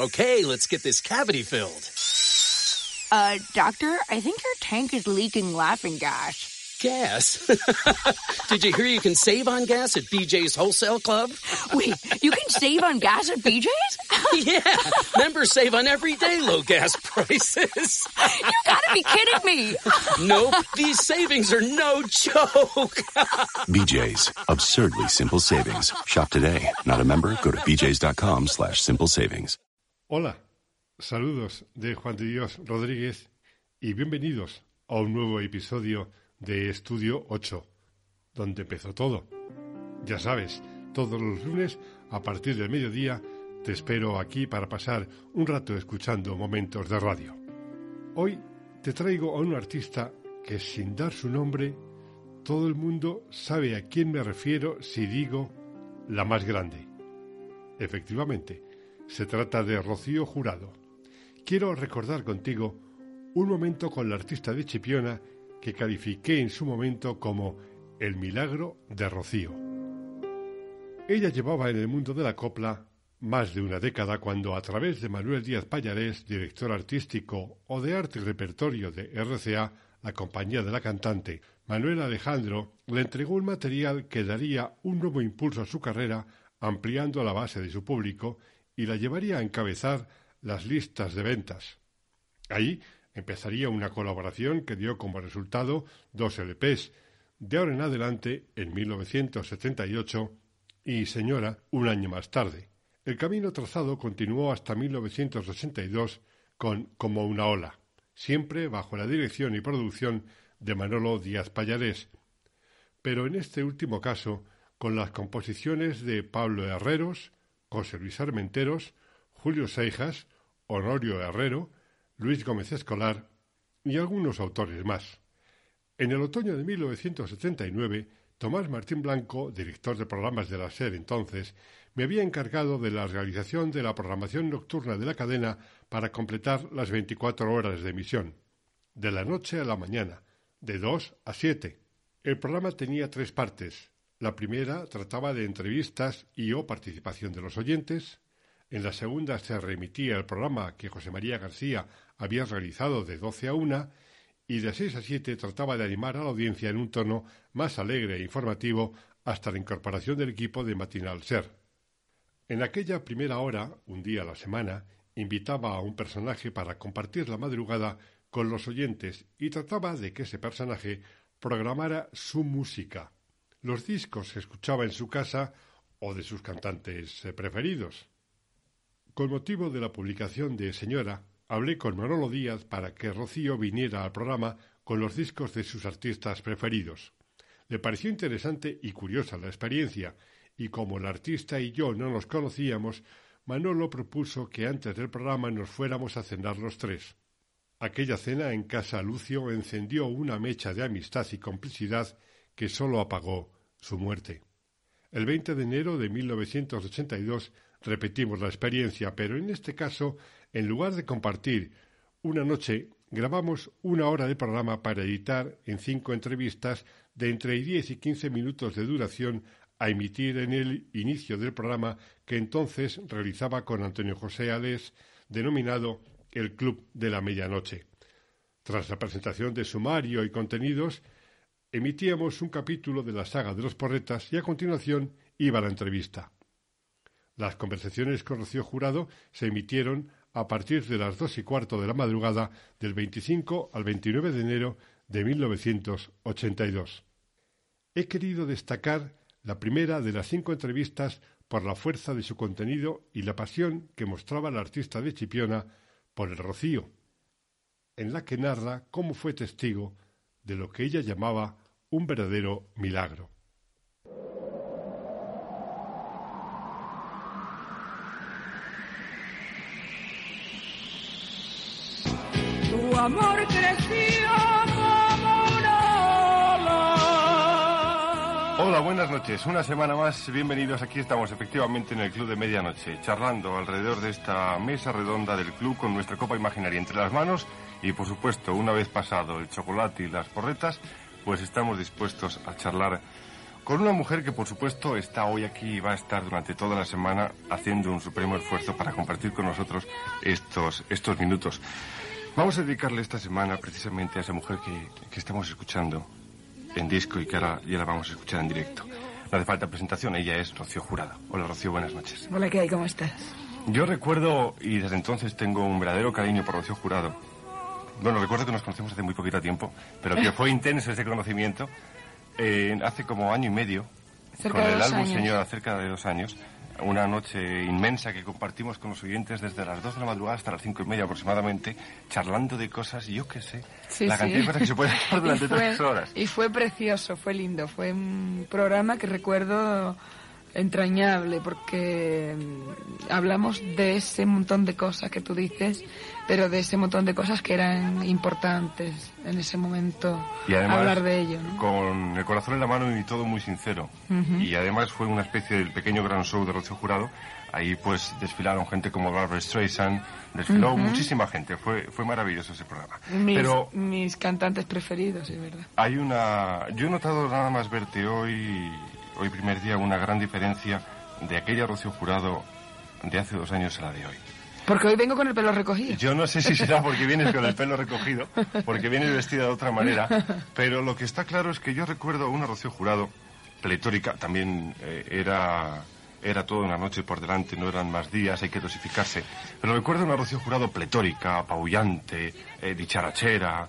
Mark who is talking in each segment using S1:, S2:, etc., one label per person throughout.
S1: Okay, let's get this cavity filled.
S2: Uh, doctor, I think your tank is leaking laughing gas.
S1: Gas? Did you hear you can save on gas at BJ's Wholesale Club?
S2: Wait, you can save on gas at BJ's?
S1: yeah, members save on everyday low gas prices.
S2: you gotta be kidding me.
S1: nope, these savings are no joke.
S3: BJ's, absurdly simple savings. Shop today. Not a member? Go to bjs.com slash simple savings.
S4: Hola, saludos de Juan de Dios Rodríguez y bienvenidos a un nuevo episodio de Estudio 8, donde empezó todo. Ya sabes, todos los lunes a partir del mediodía te espero aquí para pasar un rato escuchando momentos de radio. Hoy te traigo a un artista que sin dar su nombre, todo el mundo sabe a quién me refiero si digo la más grande. Efectivamente, se trata de Rocío Jurado. Quiero recordar contigo un momento con la artista de Chipiona que califiqué en su momento como el milagro de Rocío. Ella llevaba en el mundo de la copla más de una década cuando a través de Manuel Díaz Payarés, director artístico o de arte y repertorio de RCA, la compañía de la cantante, Manuel Alejandro le entregó un material que daría un nuevo impulso a su carrera, ampliando la base de su público y la llevaría a encabezar las listas de ventas. Ahí empezaría una colaboración que dio como resultado dos LPs, de ahora en adelante, en 1978, y Señora, un año más tarde. El camino trazado continuó hasta 1982 con Como una ola, siempre bajo la dirección y producción de Manolo Díaz Payarés, pero en este último caso con las composiciones de Pablo Herreros, José Luis Armenteros, Julio Seijas, Honorio Herrero, Luis Gómez Escolar y algunos autores más. En el otoño de 1979, Tomás Martín Blanco, director de programas de la SER entonces, me había encargado de la realización de la programación nocturna de la cadena para completar las 24 horas de emisión, de la noche a la mañana, de 2 a 7. El programa tenía tres partes. La primera trataba de entrevistas y o participación de los oyentes. En la segunda se remitía el programa que José María García había realizado de 12 a 1 y de 6 a 7 trataba de animar a la audiencia en un tono más alegre e informativo hasta la incorporación del equipo de Matinal Ser. En aquella primera hora, un día a la semana, invitaba a un personaje para compartir la madrugada con los oyentes y trataba de que ese personaje programara su música, los discos que escuchaba en su casa o de sus cantantes eh, preferidos. Con motivo de la publicación de Señora, hablé con Manolo Díaz para que Rocío viniera al programa con los discos de sus artistas preferidos. Le pareció interesante y curiosa la experiencia, y como el artista y yo no nos conocíamos, Manolo propuso que antes del programa nos fuéramos a cenar los tres. Aquella cena en casa Lucio encendió una mecha de amistad y complicidad que sólo apagó su muerte. El 20 de enero de 1982 repetimos la experiencia, pero en este caso, en lugar de compartir una noche, grabamos una hora de programa para editar en cinco entrevistas de entre 10 y 15 minutos de duración a emitir en el inicio del programa que entonces realizaba con Antonio José Alés, denominado el Club de la Medianoche. Tras la presentación de sumario y contenidos, emitíamos un capítulo de la saga de los porretas y a continuación iba la entrevista. Las conversaciones con Rocío Jurado se emitieron a partir de las dos y cuarto de la madrugada del 25 al 29 de enero de 1982. He querido destacar la primera de las cinco entrevistas por la fuerza de su contenido y la pasión que mostraba la artista de Chipiona por el rocío, en la que narra cómo fue testigo de lo que ella llamaba un verdadero milagro.
S5: Tu amor creció
S6: Hola, buenas noches. Una semana más, bienvenidos. Aquí estamos efectivamente en el Club de Medianoche, charlando alrededor de esta mesa redonda del club con nuestra copa imaginaria entre las manos y, por supuesto, una vez pasado el chocolate y las porretas, pues estamos dispuestos a charlar con una mujer que por supuesto está hoy aquí y va a estar durante toda la semana haciendo un supremo esfuerzo para compartir con nosotros estos, estos minutos. Vamos a dedicarle esta semana precisamente a esa mujer que, que estamos escuchando en disco y que ahora ya la vamos a escuchar en directo. No hace falta presentación, ella es Rocío Jurado. Hola Rocío, buenas noches.
S2: Hola, ¿qué hay? ¿Cómo estás?
S6: Yo recuerdo, y desde entonces tengo un verdadero cariño por Rocío Jurado. Bueno, recuerdo que nos conocemos hace muy poquito tiempo, pero que fue intenso ese conocimiento. eh, hace como año y medio,
S2: Cerca
S6: con el álbum
S2: años.
S6: Señora, cerca de dos años, una noche inmensa que compartimos con los oyentes desde las dos de la madrugada hasta las cinco y media aproximadamente, charlando de cosas, yo qué sé,
S2: Sí,
S6: la
S2: sí.
S6: cantidad de cosas que se pueden hacer durante
S2: fue,
S6: tres horas.
S2: Y fue precioso, fue lindo, fue un programa que recuerdo entrañable porque mm, hablamos de ese montón de cosas que tú dices, pero de ese montón de cosas que eran importantes en ese momento
S6: Y además,
S2: hablar de ello. ¿no?
S6: con el corazón en la mano y todo muy sincero. Y además fue una especie del pequeño gran show de Rocío Jurado. Ahí pues desfilaron gente como Barbara Streisand, desfiló muchísima gente. Fue, fue maravilloso ese programa.
S2: Mis,
S6: Pero
S2: mis cantantes preferidos, es verdad.
S6: hay una... Yo he notado nada más verte hoy, hoy primer día, una gran diferencia de aquella Rocío Jurado de hace dos años a la de hoy.
S2: Porque hoy vengo con el pelo recogido.
S6: Yo no sé si será porque vienes con el pelo recogido, porque vienes vestida de otra manera, pero lo que está claro es que yo recuerdo a una Rocío Jurado pletórica, también eh, era, era toda una noche por delante, no eran más días, hay que dosificarse, pero recuerdo a una Rocío Jurado pletórica, apabullante, eh, dicharachera.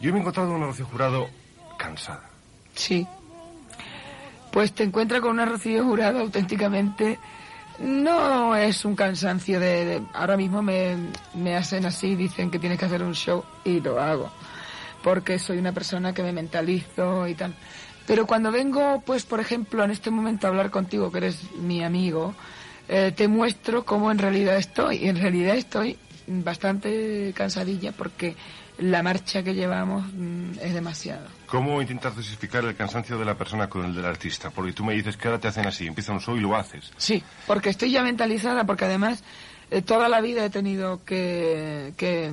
S6: Yo me he encontrado una Rocío Jurado cansada.
S2: Sí. Pues te encuentras con una Rocío Jurado auténticamente. No es un cansancio de. de- ahora mismo me, me hacen así, dicen que tienes que hacer un show y lo hago. Porque soy una persona que me mentalizo y tal. Pero cuando vengo, pues por ejemplo, en este momento a hablar contigo, que eres mi amigo, eh, te muestro cómo en realidad estoy. Y en realidad estoy bastante cansadilla porque la marcha que llevamos mm, es demasiado.
S6: ¿Cómo intentar dosificar el cansancio de la persona con el del artista? Porque tú me dices que ahora te hacen así, empieza un show y lo haces.
S2: Sí, porque estoy ya mentalizada, porque además eh, toda la vida he tenido que, que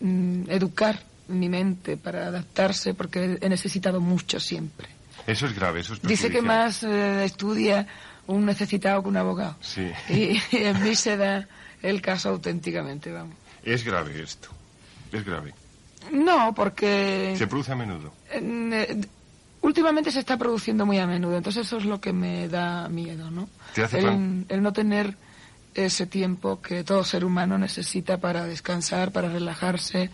S2: mm, educar mi mente para adaptarse, porque he necesitado mucho siempre.
S6: Eso es grave, eso es
S2: Dice que más eh, estudia un necesitado que un abogado.
S6: Sí.
S2: Y, y en mí se da el caso auténticamente, vamos.
S6: Es grave esto. Es grave.
S2: No, porque
S6: Se produce a menudo.
S2: eh, últimamente se está produciendo muy a menudo, entonces eso es lo que me da miedo, ¿no?
S6: ¿Te hace
S2: el, el no tener ese tiempo que todo ser humano necesita para descansar, para relajarse.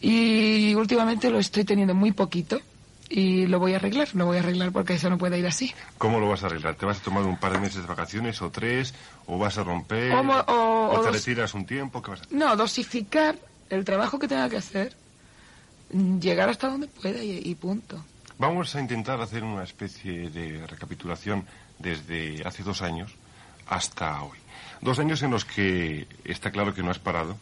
S2: Y últimamente lo estoy teniendo muy poquito y lo voy a arreglar, lo voy a arreglar porque eso no puede ir así.
S6: ¿Cómo lo vas a arreglar? ¿Te vas a tomar un par de meses de vacaciones o tres? ¿O vas a romper?
S2: O o- o
S6: te
S2: dos-
S6: retiras un tiempo? ¿Qué vas a hacer?
S2: No, dosificar el trabajo que tenga que hacer, llegar hasta donde pueda y, y punto.
S6: Vamos a intentar hacer una especie de recapitulación desde hace dos años hasta hoy. Dos años en los que está claro que no has parado.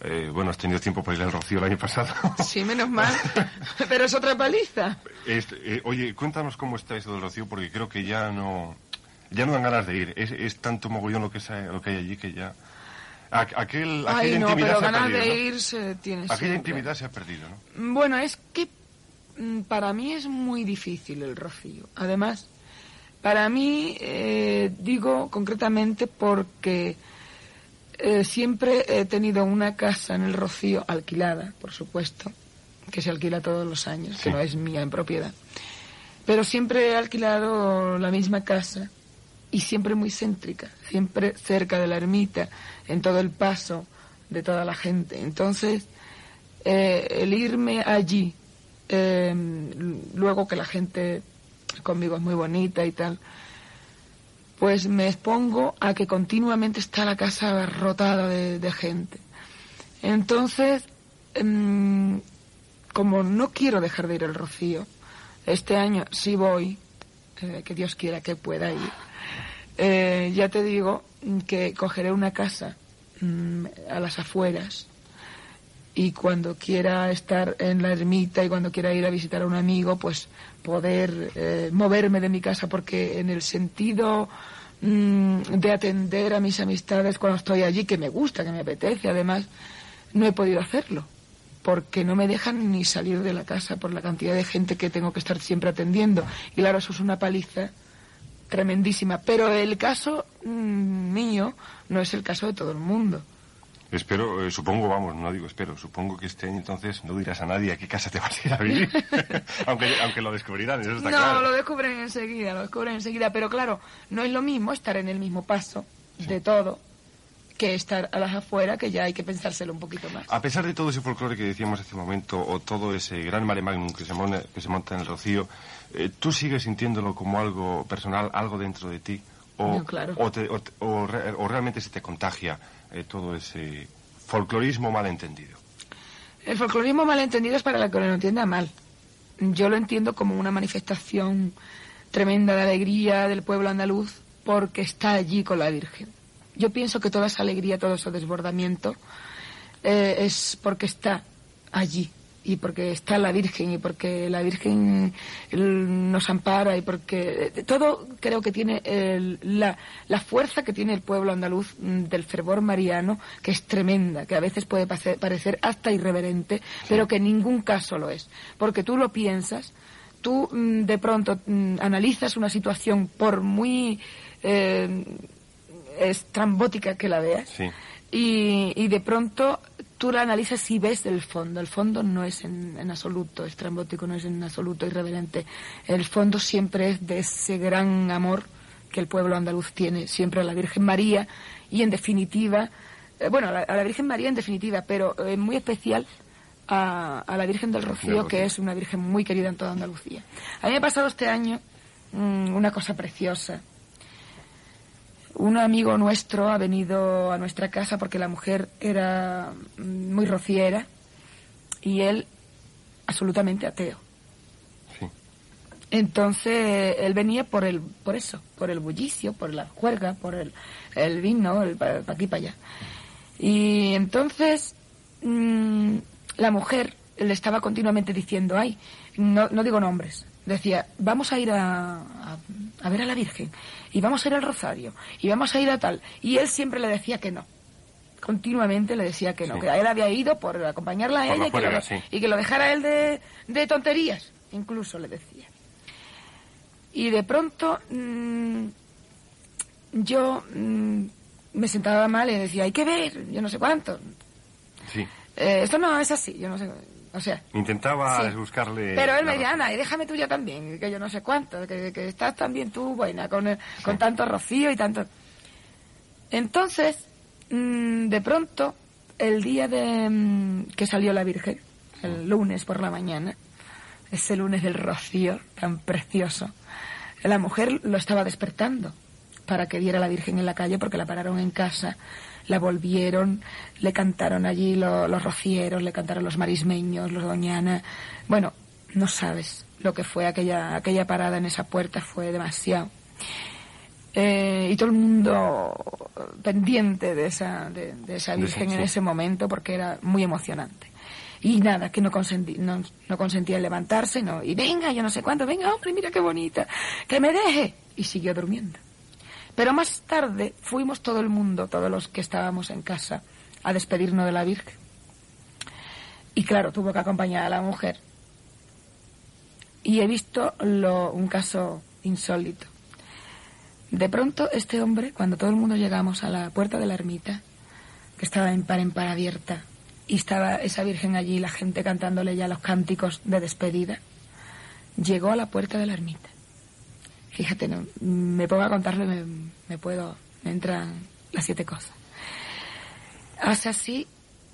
S6: Eh, bueno, has tenido tiempo para ir al Rocío el año pasado.
S2: Sí, menos mal, pero es otra paliza.
S6: Este, eh, oye, cuéntanos cómo está eso del Rocío, porque creo que ya no, ya no dan ganas de ir. Es, es tanto mogollón lo que, es, lo que hay allí que ya... Aquel, aquella
S2: Ay, no,
S6: intimidad
S2: pero
S6: se ha perdido,
S2: de
S6: ¿no?
S2: ir se tiene
S6: Aquella
S2: siempre.
S6: intimidad se ha perdido, ¿no?
S2: Bueno, es que mm, para mí es muy difícil el rocío. Además, para mí, eh, digo concretamente porque eh, siempre he tenido una casa en el rocío alquilada, por supuesto, que se alquila todos los años,
S6: Sí.
S2: que no es mía en propiedad. Pero siempre he alquilado la misma casa y siempre muy céntrica, siempre cerca de la ermita, en todo el paso de toda la gente. Entonces, eh, el irme allí, eh, luego que la gente conmigo es muy bonita y tal, pues me expongo a que continuamente está la casa abarrotada de, de gente. Entonces, em, como no quiero dejar de ir al Rocío, este año sí voy, eh, que Dios quiera que pueda ir, eh, ya te digo que cogeré una casa mm, a las afueras y cuando quiera estar en la ermita y cuando quiera ir a visitar a un amigo, pues poder eh, moverme de mi casa, porque en el sentido mm, de atender a mis amistades cuando estoy allí, que me gusta, que me apetece, además, no he podido hacerlo. porque no me dejan ni salir de la casa por la cantidad de gente que tengo que estar siempre atendiendo. Y claro, eso es una paliza tremendísima. Pero el caso mm, mío no es el caso de todo el mundo.
S6: Espero, eh, supongo, vamos, no digo espero, supongo que este año entonces no dirás a nadie a qué casa te vas a ir a vivir. aunque, aunque lo descubrirán, eso está
S2: no,
S6: claro.
S2: lo descubren enseguida, lo descubren enseguida. Pero claro, no es lo mismo estar en el mismo paso de todo que estar a las afueras, que ya hay que pensárselo un poquito más.
S6: A pesar de todo ese folclore que decíamos hace un momento, o todo ese gran mare magnum que se, que se monta en el Rocío, eh, ¿tú sigues sintiéndolo como algo personal, algo dentro de ti? ¿O,
S2: No, claro.
S6: o, te- o realmente se te contagia eh, todo ese folclorismo malentendido?
S2: El folclorismo malentendido es para la que lo entienda mal. Yo lo entiendo como una manifestación tremenda de alegría del pueblo andaluz porque está allí con la Virgen. Yo pienso que toda esa alegría, todo ese desbordamiento eh, es porque está allí y porque está la Virgen y porque la Virgen el, nos ampara y porque eh, todo creo que tiene el- la, la fuerza que tiene el pueblo andaluz mm, del fervor mariano que es tremenda, que a veces puede pase- parecer hasta irreverente, pero que en ningún caso lo es, porque tú lo piensas, tú mm, de pronto mm, analizas una situación por muy eh, estrambótica que la veas
S6: Sí.
S2: y, y de pronto tú la analizas y ves el fondo. El fondo no es en, en absoluto estrambótico, no es en absoluto irreverente. El fondo siempre es de ese gran amor que el pueblo andaluz tiene siempre a la Virgen María y en definitiva, eh, bueno, a la, a la Virgen María en definitiva, pero en muy especial a, a la Virgen del Rocío, que es una Virgen muy querida en toda Andalucía. A mí me ha pasado este año mm, una cosa preciosa. Un amigo nuestro ha venido a nuestra casa porque la mujer era mm, muy rociera y él absolutamente ateo.
S6: Sí.
S2: Entonces él venía por el, por eso, por el bullicio, por la juerga, por el, el vino, el para aquí para allá. Y entonces mm, la mujer le estaba continuamente diciendo, ay, no, no digo nombres, decía, vamos a ir a, a, a ver a la Virgen, y vamos a ir al Rosario, y vamos a ir a tal. Y él siempre le decía que no. Continuamente le decía que no,
S6: Sí.
S2: que él había ido por acompañarla a
S6: Por
S2: ella
S6: la
S2: y que, lo,
S6: sí.
S2: y que lo dejara él de, de tonterías, incluso le decía. Y de pronto mm, yo mm, me sentaba mal y decía, hay que ver, yo no sé cuánto.
S6: Sí.
S2: Eh, esto no es así, yo no sé. O sea,
S6: Intentaba
S2: Sí.
S6: buscarle...
S2: pero él me decía. Ana, y déjame tú ya también, que yo no sé cuánto, que, que estás también tú buena, con, el- con tanto rocío y tanto... Entonces, mm, de pronto, el día de mm, que salió la Virgen, el lunes por la mañana, ese lunes del rocío tan precioso, la mujer lo estaba despertando para que viera a la Virgen en la calle porque la pararon en casa, la volvieron, le cantaron allí lo- los rocieros, le cantaron los marismeños, los doñana. Bueno, no sabes lo que fue aquella, aquella parada en esa puerta, fue demasiado. Eh, y todo el mundo pendiente de esa, de, de esa Virgen en ese momento porque era muy emocionante. Y nada, que no, consentí, no, no consentía en levantarse, no. Y venga, yo no sé cuánto, venga, hombre, mira qué bonita, que me deje. Y siguió durmiendo. Pero más tarde fuimos todo el mundo, todos los que estábamos en casa, a despedirnos de la Virgen. Y claro, tuvo que acompañar a la mujer. Y he visto un caso insólito. De pronto, este hombre, cuando todo el mundo llegamos a la puerta de la ermita, que estaba en par en par abierta, y estaba esa Virgen allí, la gente cantándole ya los cánticos de despedida, llegó a la puerta de la ermita. Fíjate, no, me pongo a contarlo y me, me puedo, me entran las siete cosas. Hace así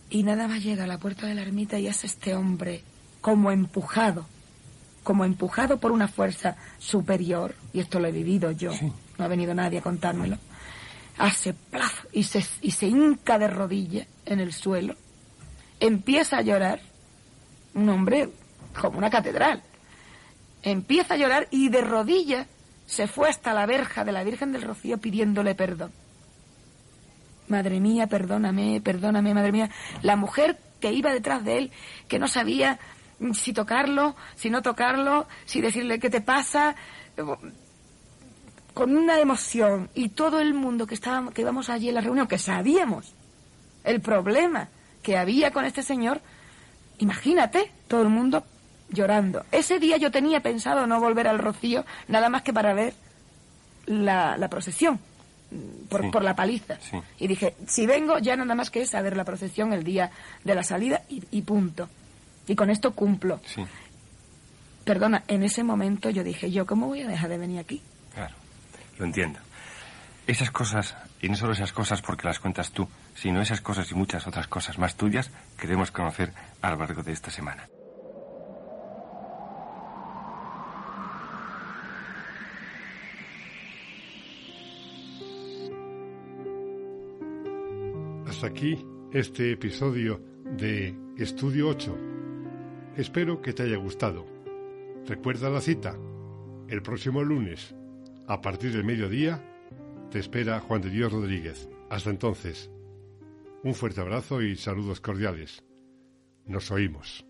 S2: y nada más llega a la puerta de la ermita y hace este hombre como empujado, como empujado por una fuerza superior, y esto lo he vivido yo, no ha venido nadie a contármelo, hace plaf y se, y se hinca de rodilla en el suelo, empieza a llorar, un hombre como una catedral, empieza a llorar y de rodillas se fue hasta la verja de la Virgen del Rocío pidiéndole perdón. Madre mía, perdóname, perdóname, madre mía. La mujer que iba detrás de él, que no sabía si tocarlo, si no tocarlo, si decirle qué te pasa, con una emoción y todo el mundo que estábamos, que íbamos allí en la reunión, que sabíamos el problema que había con este señor, Imagínate, todo el mundo llorando. Ese día yo tenía pensado no volver al Rocío nada más que para ver la, la procesión, por,
S6: Sí.
S2: por la paliza.
S6: Sí.
S2: Y dije, si vengo ya nada más que es a ver la procesión el día de la salida y, y punto. Y con esto cumplo.
S6: Sí,
S2: Perdona, en ese momento yo dije, ¿yo cómo voy a dejar de venir aquí?
S6: claro. Lo entiendo. Esas cosas, y no solo esas cosas porque las cuentas tú, sino esas cosas y muchas otras cosas más tuyas, queremos conocer a lo largo de esta semana.
S4: Aquí este episodio de Estudio 8. Espero que te haya gustado. Recuerda la cita. El próximo lunes, a partir del mediodía, te espera Juan de Dios Rodríguez. Hasta entonces, un fuerte abrazo y saludos cordiales. Nos oímos.